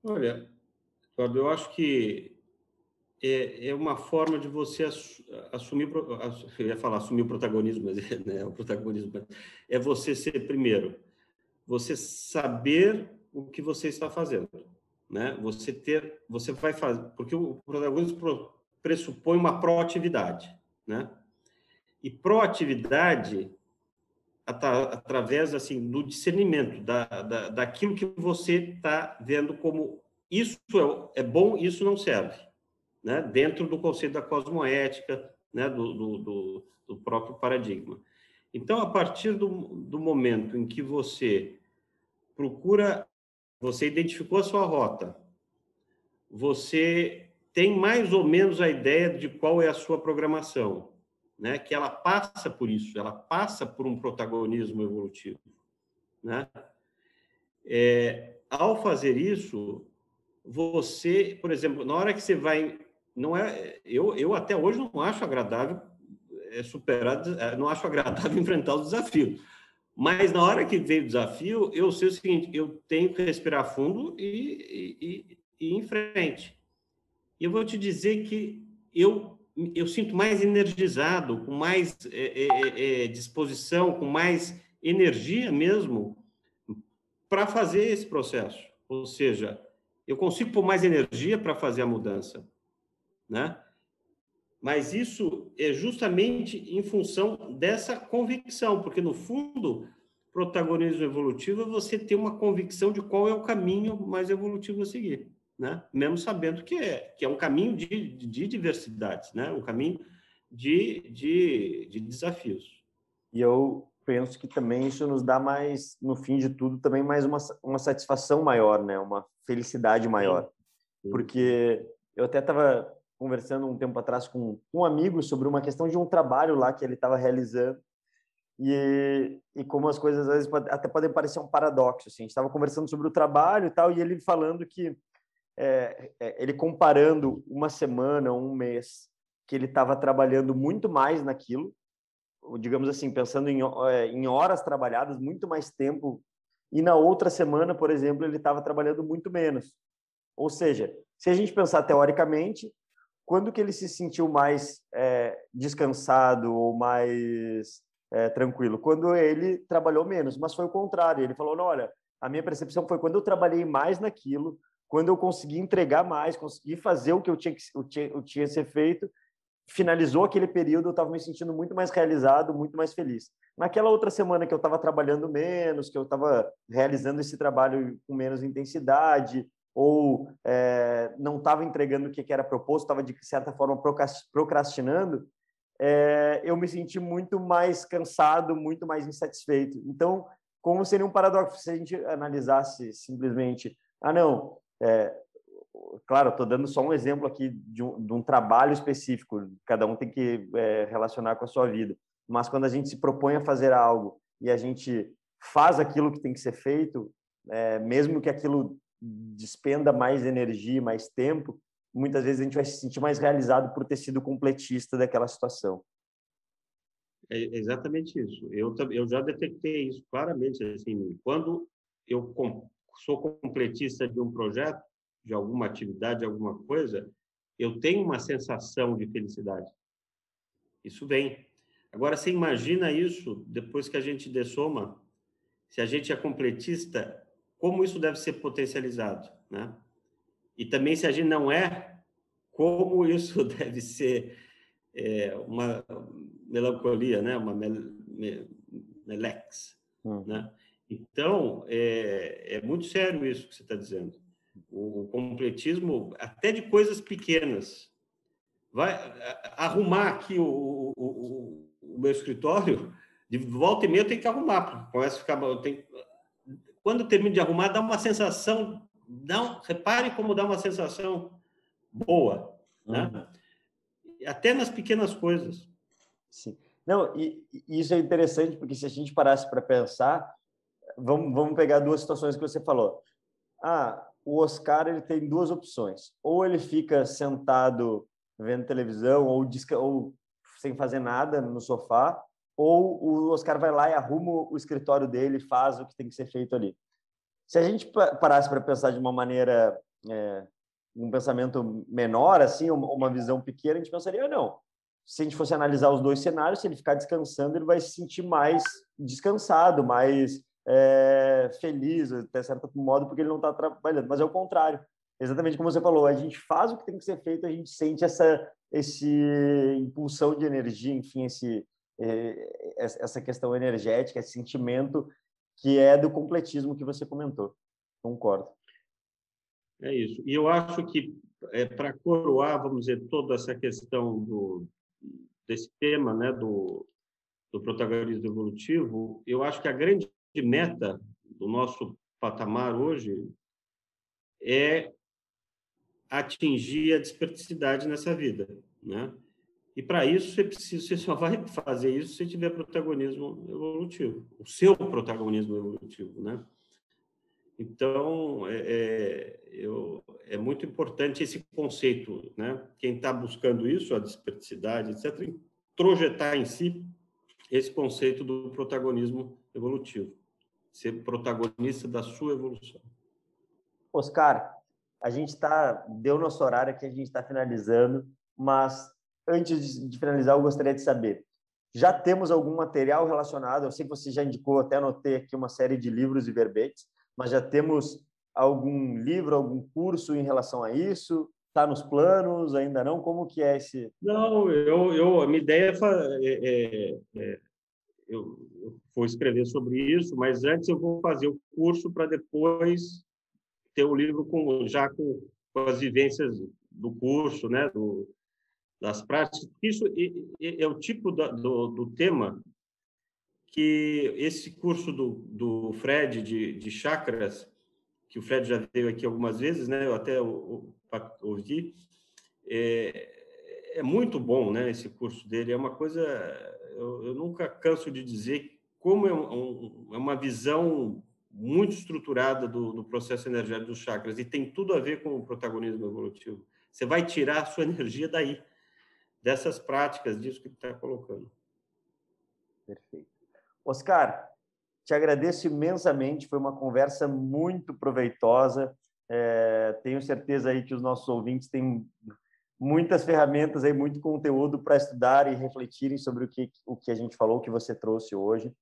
Olha, eu acho que é, é uma forma de você assumir, [LAUGHS] eu ia falar assumir o protagonismo, mas né, o protagonismo é você ser primeiro você saber o que você está fazendo, né? Você ter, você vai fazer, porque o protagonismo pressupõe uma proatividade, né? E proatividade através assim do discernimento da, da, daquilo que você está vendo como isso é, é bom, isso não serve, né? Dentro do conceito da cosmoética, né? Do, do, do, do próprio paradigma. Então, a partir do, do momento em que você procura, você identificou a sua rota, você tem mais ou menos a ideia de qual é a sua programação né, que ela passa por isso, ela passa por um protagonismo evolutivo. Né? É, ao fazer isso, você, por exemplo, na hora que você vai, não é, eu, eu até hoje não acho agradável é, superar, não acho agradável [LAUGHS] enfrentar os desafios. Mas na hora que veio o desafio, eu sei o seguinte: eu tenho que respirar fundo e, e, e ir em frente. E eu vou te dizer que eu eu sinto mais energizado, com mais é, é, é, é, disposição, com mais energia mesmo para fazer esse processo. Ou seja, eu consigo pôr mais energia para fazer a mudança, né? Mas isso é justamente em função dessa convicção, porque no fundo, protagonismo evolutivo é você ter uma convicção de qual é o caminho mais evolutivo a seguir né? mesmo sabendo que é, que é um caminho de, de diversidades, né? um caminho de, de, de desafios. E eu penso que também isso nos dá mais, no fim de tudo, também mais uma, uma satisfação maior, né? uma felicidade maior. Porque eu até estava conversando um tempo atrás com um amigo sobre uma questão de um trabalho lá que ele estava realizando e, e como as coisas às vezes até podem parecer um paradoxo. Assim. A gente estava conversando sobre o trabalho e tal, e ele falando que é, é, ele comparando uma semana, um mês, que ele estava trabalhando muito mais naquilo, digamos assim, pensando em, é, em horas trabalhadas, muito mais tempo, e na outra semana, por exemplo, ele estava trabalhando muito menos. Ou seja, se a gente pensar teoricamente, quando que ele se sentiu mais é, descansado ou mais é, tranquilo? Quando ele trabalhou menos, mas foi o contrário. Ele falou: olha, a minha percepção foi quando eu trabalhei mais naquilo, quando eu consegui entregar mais, consegui fazer o que eu tinha que eu tinha, eu tinha ser feito, finalizou aquele período, eu estava me sentindo muito mais realizado, muito mais feliz. Naquela outra semana que eu estava trabalhando menos, que eu estava realizando esse trabalho com menos intensidade, ou é, não estava entregando o que era proposto, estava de certa forma procrastinando, é, eu me senti muito mais cansado, muito mais insatisfeito. Então, como seria um paradoxo se a gente analisasse simplesmente, ah, não, é, claro, estou dando só um exemplo aqui de um, de um, trabalho específico, cada um tem que é, relacionar com a sua vida, mas quando a gente se propõe a fazer algo e a gente faz aquilo que tem que ser feito, é, mesmo que aquilo despenda mais energia, mais tempo, muitas vezes a gente vai se sentir mais realizado por ter sido completista daquela situação. É exatamente isso. Eu, eu já detectei isso claramente. Assim, quando eu sou completista de um projeto, de alguma atividade, de alguma coisa, eu tenho uma sensação de felicidade. Isso vem. Agora, você imagina isso depois que a gente dessoma, se a gente é completista, como isso deve ser potencializado, né? E também, se a gente não é, como isso [LAUGHS] deve ser é, uma melancolia, né? Uma mel, melex, hum. né? Então, é, é muito sério isso que você está dizendo. O, o completismo, até de coisas pequenas. Vai arrumar aqui o, o, o, meu escritório, de volta e meia eu tenho que arrumar, começa a ficar. Eu tenho, quando eu termino de arrumar, dá uma sensação. Não, repare como dá uma sensação boa, né? Uhum. Até nas pequenas coisas. Sim. Não, e, e, isso é interessante, porque se a gente parasse para pensar, vamos, vamos pegar duas situações que você falou. Ah, o Oscar ele tem duas opções. Ou ele fica sentado vendo televisão ou, ou sem fazer nada no sofá, ou o Oscar vai lá e arruma o escritório dele, faz o que tem que ser feito ali. Se a gente parasse para pensar de uma maneira, é, um pensamento menor, assim, uma visão pequena, a gente pensaria, ah, não, se a gente fosse analisar os dois cenários, se ele ficar descansando, ele vai se sentir mais descansado, mais é, feliz, até certo modo, porque ele não está trabalhando. Mas é o contrário. Exatamente como você falou, a gente faz o que tem que ser feito, a gente sente essa esse impulsão de energia, enfim, esse é, essa questão energética, esse sentimento que é do completismo que você comentou. Concordo. É isso. E eu acho que é, para coroar, vamos dizer, toda essa questão do, desse tema, né, do, do protagonismo evolutivo, eu acho que a grande meta do nosso patamar hoje é atingir a desperticidade nessa vida, né? E para isso você precisa, você só vai fazer isso se tiver protagonismo evolutivo, o seu protagonismo evolutivo, né? Então, é, é, eu, é muito importante esse conceito, né? Quem está buscando isso, a desperticidade, etc., projetar em si esse conceito do protagonismo evolutivo, ser protagonista da sua evolução. Oscar, a gente está deu nosso horário aqui, a gente está finalizando, mas antes de finalizar, eu gostaria de saber já temos algum material relacionado? Eu sei que você já indicou, até anotei aqui uma série de livros e verbetes, mas já temos algum livro, algum curso em relação a isso? Está nos planos? Ainda não? Como que é esse? Não, eu, eu a minha ideia é, é, é eu, vou escrever sobre isso, mas antes eu vou fazer o curso para depois ter o livro com já com, com as vivências do curso, né, do, das práticas. Isso é, é o tipo da, do, do tema que esse curso do, do Fred de, de chakras, que o Fred já veio aqui algumas vezes, né, eu até ouvi, é, é muito bom, né, esse curso dele. É uma coisa, eu, eu nunca canso de dizer como é, um, é uma visão muito estruturada do, do, processo energético dos chakras e tem tudo a ver com o protagonismo evolutivo. Você vai tirar a sua [LAUGHS] energia daí, dessas práticas, disso que está colocando. Perfeito. Oscar, te agradeço imensamente, foi uma conversa muito proveitosa. É, tenho certeza aí que os nossos ouvintes têm muitas ferramentas aí, muito conteúdo para estudar e refletirem sobre o que, o que a gente falou, o que você trouxe hoje.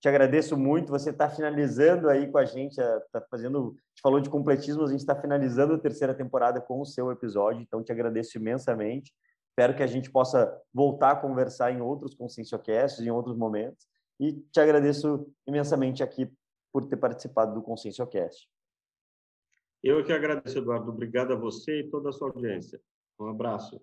Te agradeço muito. Você está finalizando aí com a gente, está fazendo. A gente falou de completismo, a gente está finalizando a terceira temporada com o seu episódio, então te agradeço imensamente. Espero que a gente possa voltar a conversar em outros Conscienciocasts, em outros momentos. E te agradeço imensamente aqui por ter participado do Conscienciocast. Eu que agradeço, Eduardo. Obrigado a você e toda a sua audiência. Um abraço.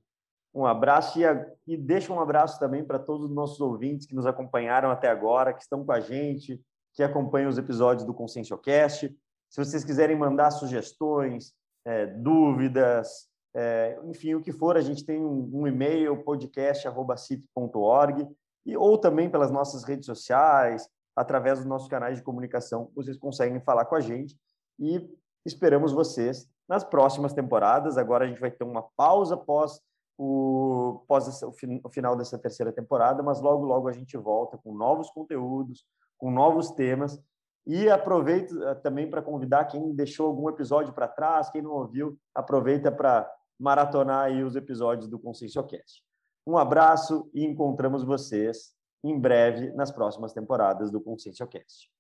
Um abraço e, e deixa um abraço também para todos os nossos ouvintes que nos acompanharam até agora, que estão com a gente, que acompanham os episódios do Conscienciocast. Se vocês quiserem mandar sugestões, é, dúvidas, é, enfim, o que for, a gente tem um, um e-mail, podcast.cip.org, e, ou também pelas nossas redes sociais, através dos nossos canais de comunicação, vocês conseguem falar com a gente e esperamos vocês nas próximas temporadas. Agora a gente vai ter uma pausa pós o, pós o, o final dessa terceira temporada, mas logo, logo a gente volta com novos conteúdos, com novos temas. E aproveito eh, também para convidar quem deixou algum episódio para trás, quem não ouviu, aproveita para maratonar aí os episódios do Conscienciocast. Um abraço e encontramos vocês em breve nas próximas temporadas do Conscienciocast.